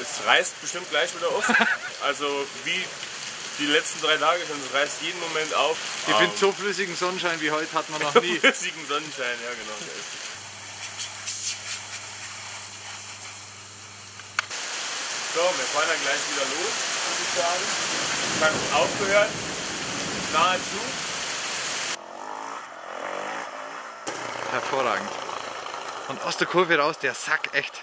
es reißt bestimmt gleich wieder auf. Also wie die letzten drei Tage schon, es reißt jeden Moment auf. Ich Ähm, finde, so flüssigen Sonnenschein wie heute hat man noch nie. flüssigen Sonnenschein, ja genau. der ist. So, wir fahren dann gleich wieder los, muss ich sagen. Ich habe aufgehört, nahezu. Hervorragend. Und aus der Kurve raus, der Sack, echt.